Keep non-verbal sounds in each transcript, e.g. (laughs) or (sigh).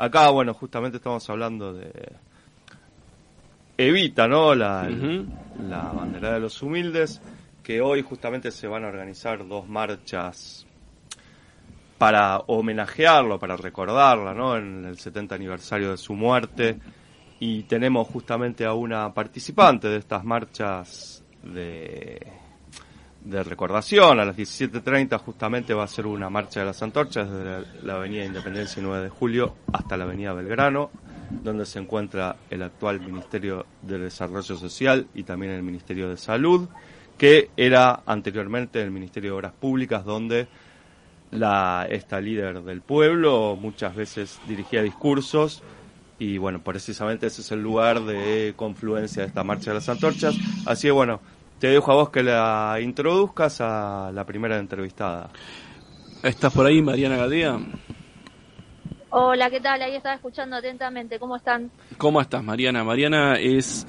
Acá, bueno, justamente estamos hablando de Evita, ¿no? La, la bandera de los humildes, que hoy justamente se van a organizar dos marchas para homenajearlo, para recordarla, ¿no? En el 70 aniversario de su muerte. Y tenemos justamente a una participante de estas marchas de, de recordación. A las 17.30 justamente va a ser una marcha de las antorchas desde la, Avenida Independencia 9 de Julio hasta la Avenida Belgrano, donde se encuentra el actual Ministerio de Desarrollo Social y también el Ministerio de Salud, que era anteriormente el Ministerio de Obras Públicas, donde la, esta líder del pueblo muchas veces dirigía discursos y bueno, precisamente ese es el lugar de confluencia de esta marcha de las antorchas. Así que bueno, te dejo a vos que la introduzcas a la primera entrevistada. ¿Estás por ahí, Mariana Gadea? Hola, ¿qué tal? Ahí estaba escuchando atentamente. ¿Cómo están? ¿Cómo estás, Mariana? Mariana es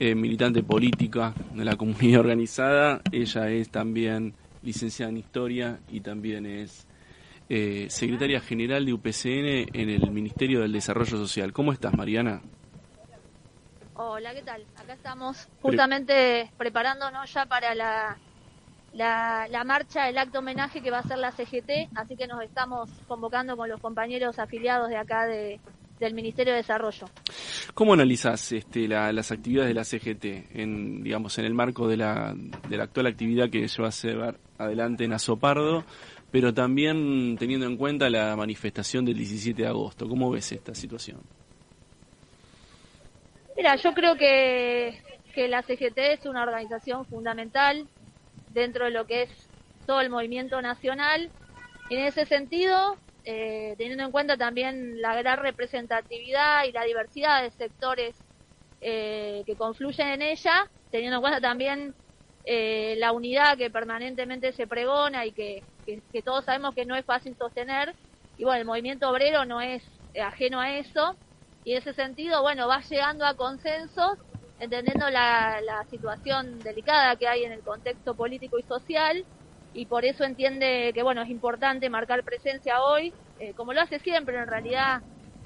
eh, militante política de la comunidad (laughs) organizada. Ella es también licenciada en Historia y también es eh, secretaria general de UPCN en el Ministerio del Desarrollo Social. ¿Cómo estás, Mariana? Hola, ¿qué tal? Acá estamos justamente preparándonos ya para la, la, marcha, el acto homenaje que va a ser la CGT, así que nos estamos convocando con los compañeros afiliados de acá de, del Ministerio de Desarrollo. ¿Cómo analizas este, las actividades de la CGT en, digamos, en el marco de la, de la actual actividad que se va a llevar adelante en Azopardo, pero también teniendo en cuenta la manifestación del 17 de agosto? ¿Cómo ves esta situación? Mira, yo creo que, que la CGT es una organización fundamental dentro de lo que es todo el movimiento nacional. En ese sentido, eh, teniendo en cuenta también la gran representatividad y la diversidad de sectores eh, que confluyen en ella, teniendo en cuenta también eh, la unidad que permanentemente se pregona y que, que, todos sabemos que no es fácil sostener. Y bueno, el movimiento obrero no es ajeno a eso. Y en ese sentido, bueno, va llegando a consensos, entendiendo la, situación delicada que hay en el contexto político y social y por eso entiende que bueno es importante marcar presencia hoy, eh, como lo hace siempre en realidad,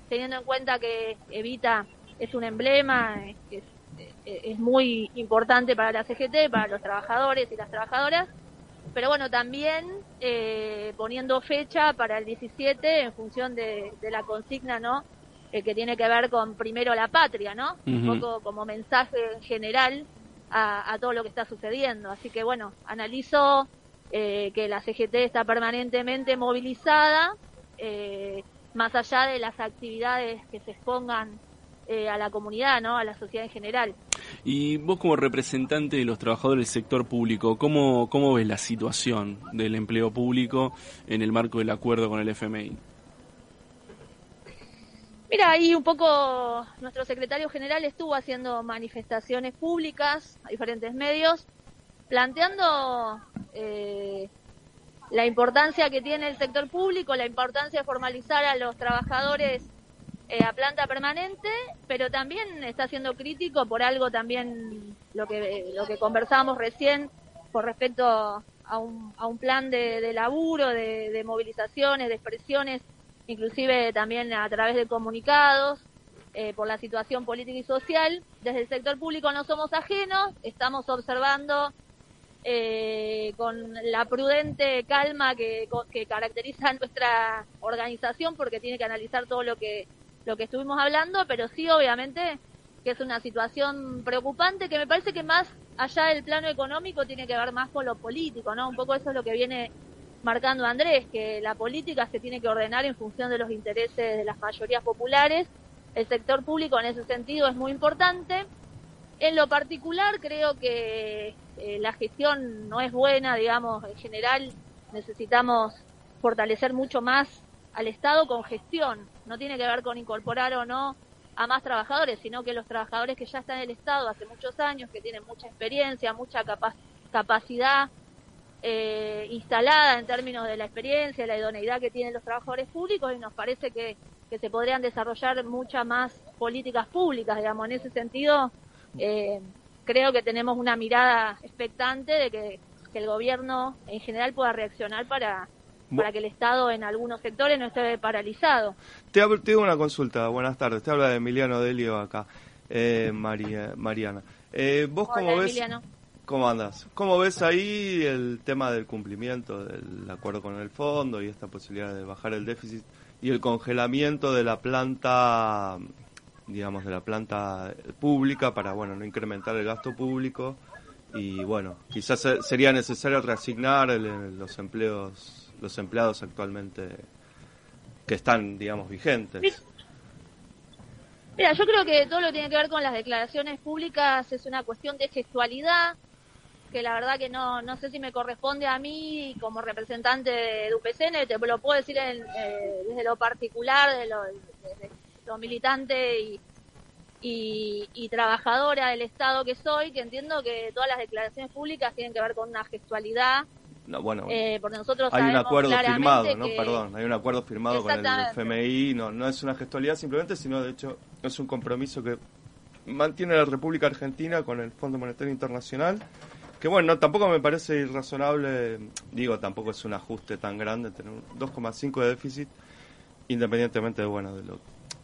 teniendo en cuenta que Evita es un emblema, que eh, es, muy importante para la CGT, para los trabajadores y las trabajadoras, pero bueno, también eh, poniendo fecha para el 17 en función de, la consigna, ¿no? Que tiene que ver con primero la patria, ¿no? Un poco como mensaje general a, a todo lo que está sucediendo. Así que bueno, analizo eh, que la CGT está permanentemente movilizada, eh, más allá de las actividades que se expongan eh, a la comunidad, ¿no? a la sociedad en general. Y vos como representante de los trabajadores del sector público, ¿cómo, cómo ves la situación del empleo público en el marco del acuerdo con el FMI? Mira, ahí un poco nuestro secretario general estuvo haciendo manifestaciones públicas a diferentes medios, planteando eh, la importancia que tiene el sector público, la importancia de formalizar a los trabajadores eh, a planta permanente, pero también está siendo crítico por algo también lo que lo que conversamos recién por respecto a un, a un plan de, laburo, de, movilizaciones, de expresiones, inclusive también a través de comunicados, eh, por la situación política y social. Desde el sector público no somos ajenos, estamos observando eh, con la prudente calma que, que caracteriza (laughs) nuestra organización, porque tiene que analizar todo lo que, lo que estuvimos hablando, pero sí, obviamente, que es una situación preocupante que me parece que más allá del plano económico tiene que ver más con lo político, ¿no? Un poco eso es lo que viene marcando Andrés, que la política se tiene que ordenar en función de los intereses de las mayorías populares. El sector público en ese sentido es muy importante. En lo particular creo que eh, la gestión no es buena, digamos, en general necesitamos fortalecer mucho más al Estado con gestión. No tiene que ver con incorporar o no a más trabajadores, sino que los trabajadores que ya están en el Estado hace muchos años, que tienen mucha experiencia, mucha capacidad eh, instalada en términos de la experiencia, la idoneidad que tienen los trabajadores públicos y nos parece que, que se podrían desarrollar muchas más políticas públicas, digamos, en ese sentido. Eh, creo que tenemos una mirada expectante de que, el gobierno en general pueda reaccionar para, para que el Estado en algunos sectores no esté paralizado. Te, hago una consulta, buenas tardes, te habla de Emiliano Delio acá, eh, María, Mariana. Eh, ¿Vos cómo ves? ¿Cómo andas? ¿Cómo ves ahí el tema del cumplimiento del acuerdo con el fondo y esta posibilidad de bajar el déficit y el congelamiento de la planta, digamos, de la planta pública para, bueno, no incrementar el gasto público y, bueno, quizás sería necesario reasignar los empleos, los empleados actualmente que están, digamos, vigentes? Mira, yo creo que todo lo que tiene que ver con las declaraciones públicas es una cuestión de gestualidad, que la verdad que no, no sé si me corresponde a mí como representante de UPCN, te lo puedo decir eh, desde lo particular, de lo, lo militante y, y, trabajadora del Estado que soy, que entiendo que todas las declaraciones públicas tienen que ver con una gestualidad. No, bueno, eh, porque nosotros hay un acuerdo firmado, ¿no? Perdón, hay un acuerdo firmado con el FMI, no, no es una gestualidad simplemente, sino de hecho es un compromiso que mantiene la República Argentina con el Fondo Monetario Internacional que bueno, tampoco me parece irrazonable, digo, tampoco es un ajuste tan grande tener 2,5 de déficit, independientemente de, bueno, de, lo,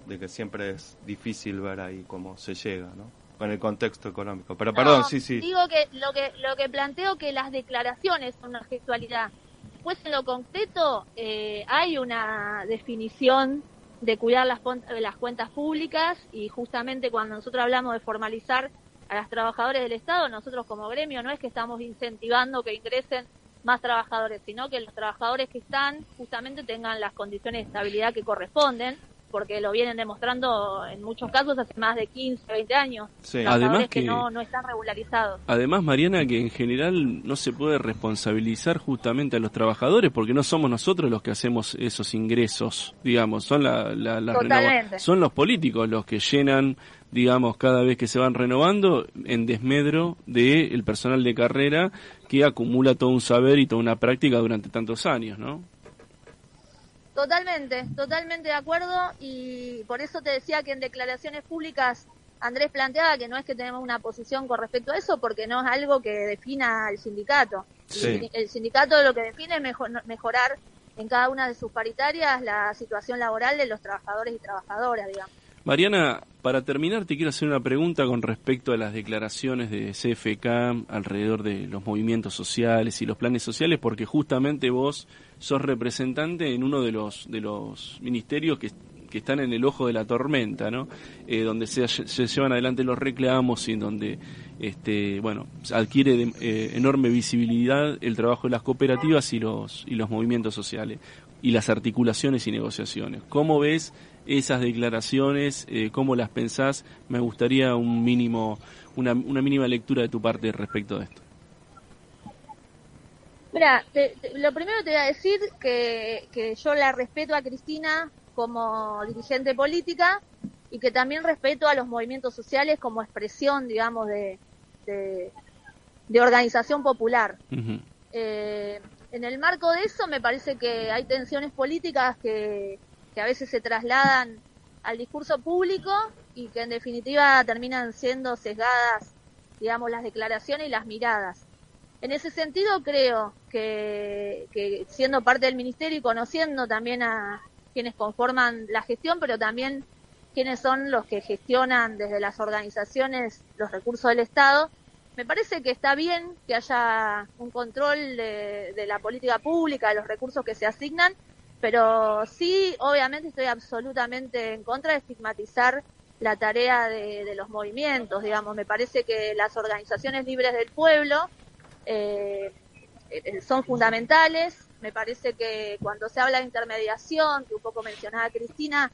de que siempre es difícil ver ahí cómo se llega, ¿no? Con el contexto económico. Pero perdón, sí, sí. Digo que lo que lo que planteo que las declaraciones son una gestualidad. Pues en lo concreto eh, hay una definición de cuidar las, las cuentas públicas y justamente cuando nosotros hablamos de formalizar a las trabajadores del Estado, nosotros como gremio no es que estamos incentivando que ingresen más trabajadores, sino que los trabajadores que están justamente tengan las condiciones de estabilidad que corresponden porque lo vienen demostrando en muchos casos hace más de 15, 20 años. Además que, no, no, están regularizados. Además, Mariana, que en general no se puede responsabilizar justamente a los trabajadores porque no somos nosotros los que hacemos esos ingresos, digamos, son la, la, son los políticos los que llenan digamos, cada vez que se van renovando en desmedro del personal de carrera que acumula todo un saber y toda una práctica durante tantos años, ¿no? Totalmente, totalmente de acuerdo y por eso te decía que en declaraciones públicas Andrés planteaba que no es que tenemos una posición con respecto a eso porque no es algo que defina el sindicato. El sindicato lo que define es mejorar en cada una de sus paritarias la situación laboral de los trabajadores y trabajadoras, digamos. Mariana, para terminar te quiero hacer una pregunta con respecto a las declaraciones de CFK alrededor de los movimientos sociales y los planes sociales, porque justamente vos sos representante en uno de los, de los ministerios que, están en el ojo de la tormenta, ¿no? Eh, donde se, llevan adelante los reclamos y donde este, bueno, adquiere eh, enorme visibilidad el trabajo de las cooperativas y los, y los movimientos sociales y las articulaciones y negociaciones. ¿Cómo ves esas declaraciones, eh, cómo las pensás. Me gustaría un mínimo, una, una mínima lectura de tu parte respecto a esto. Mira, lo primero te voy a decir que, que yo la respeto a Cristina como dirigente política y que también respeto a los movimientos sociales como expresión, digamos, de, de, organización popular. eh, en el marco de eso me parece que hay tensiones políticas que, que a veces se trasladan al discurso público y que en definitiva terminan siendo sesgadas, digamos, las declaraciones y las miradas. En ese sentido creo que, siendo parte del ministerio y conociendo también a quienes conforman la gestión, pero también quienes son los que gestionan desde las organizaciones los recursos del Estado, me parece que está bien que haya un control de la política pública, de los recursos que se asignan, pero sí, obviamente estoy absolutamente en contra de estigmatizar la tarea de, los movimientos, digamos, me parece que las organizaciones libres del pueblo eh, son fundamentales, me parece que cuando se habla de intermediación, que un poco mencionaba Cristina,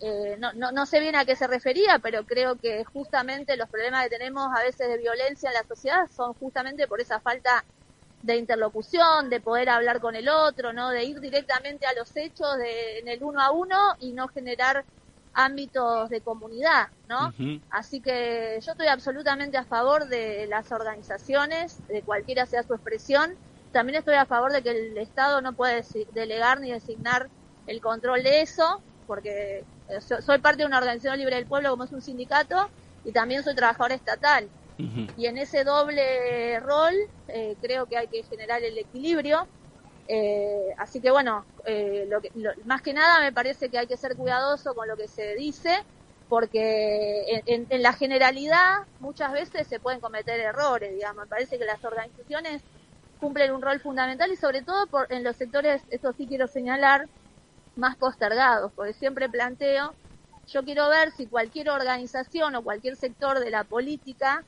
eh, no, no, no sé bien a qué se refería, pero creo que justamente los problemas que tenemos a veces de violencia en la sociedad son justamente por esa falta de interlocución, de poder hablar con el otro, ¿no? De ir directamente a los hechos de, en el uno a uno y no generar ámbitos de comunidad, ¿no? Así que yo estoy absolutamente a favor de las organizaciones, de cualquiera sea su expresión. También estoy a favor de que el Estado no puede delegar ni designar el control de eso, porque eh, soy parte de una organización libre del pueblo como es un sindicato y también soy trabajador estatal. Y en ese doble rol eh, creo que hay que generar el equilibrio. Eh, así que bueno, eh, lo que, más que nada me parece que hay que ser cuidadoso con lo que se dice, porque en, en, la generalidad muchas veces se pueden cometer errores, digamos. Me parece que las organizaciones cumplen un rol fundamental y sobre todo por, en los sectores, esto sí quiero señalar, más postergados, porque siempre planteo, yo quiero ver si cualquier organización o cualquier sector de la política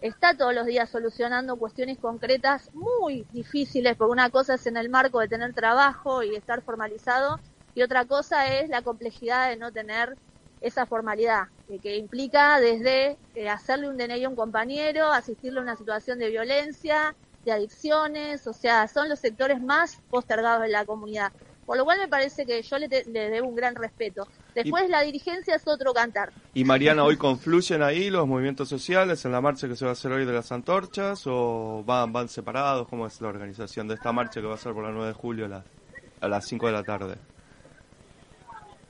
está todos los días solucionando cuestiones concretas muy difíciles, porque una cosa es en el marco de tener trabajo y estar formalizado, y otra cosa es la complejidad de no tener esa formalidad, que, implica desde eh, hacerle un DNI a un compañero, asistirle a una situación de violencia, de adicciones, o sea, son los sectores más postergados de la comunidad. Por lo cual me parece que yo le debo un gran respeto. Después la dirigencia es otro cantar. ¿Y Mariana, hoy confluyen ahí los movimientos sociales en la marcha que se va a hacer hoy de las antorchas o van, van separados? ¿Cómo es la organización de esta marcha que va a ser por la 9 de julio a las, a las 5 de la tarde?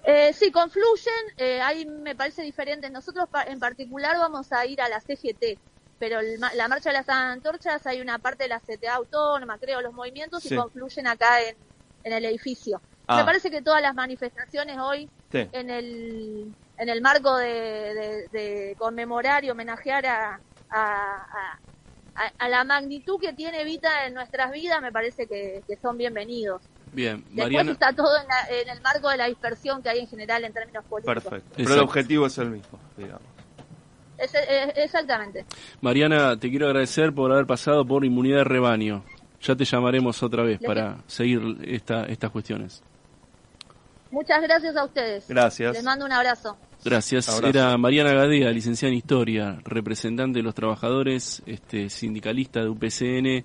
Eh, sí, confluyen, eh, ahí me parece diferente. Nosotros en particular vamos a ir a la CGT, pero la marcha de las antorchas hay una parte de la CTA autónoma, creo, los movimientos y confluyen acá en, en el edificio. Me ah. parece que todas las manifestaciones hoy, en, el, en el marco de, conmemorar y homenajear a, a, la magnitud que tiene Vita en nuestras vidas, me parece que, son bienvenidos. Bien, Después está todo en, el marco de la dispersión que hay en general en términos políticos. Perfecto. Pero el objetivo es el mismo, digamos. exactamente. Mariana, te quiero agradecer por haber pasado por Inmunidad de Rebaño. Ya te llamaremos otra vez para seguir esta, estas cuestiones. Muchas gracias a ustedes. Gracias. Les mando un abrazo. Gracias. Era Mariana Gadea, licenciada en Historia, representante de los trabajadores, este, sindicalista de UPCN.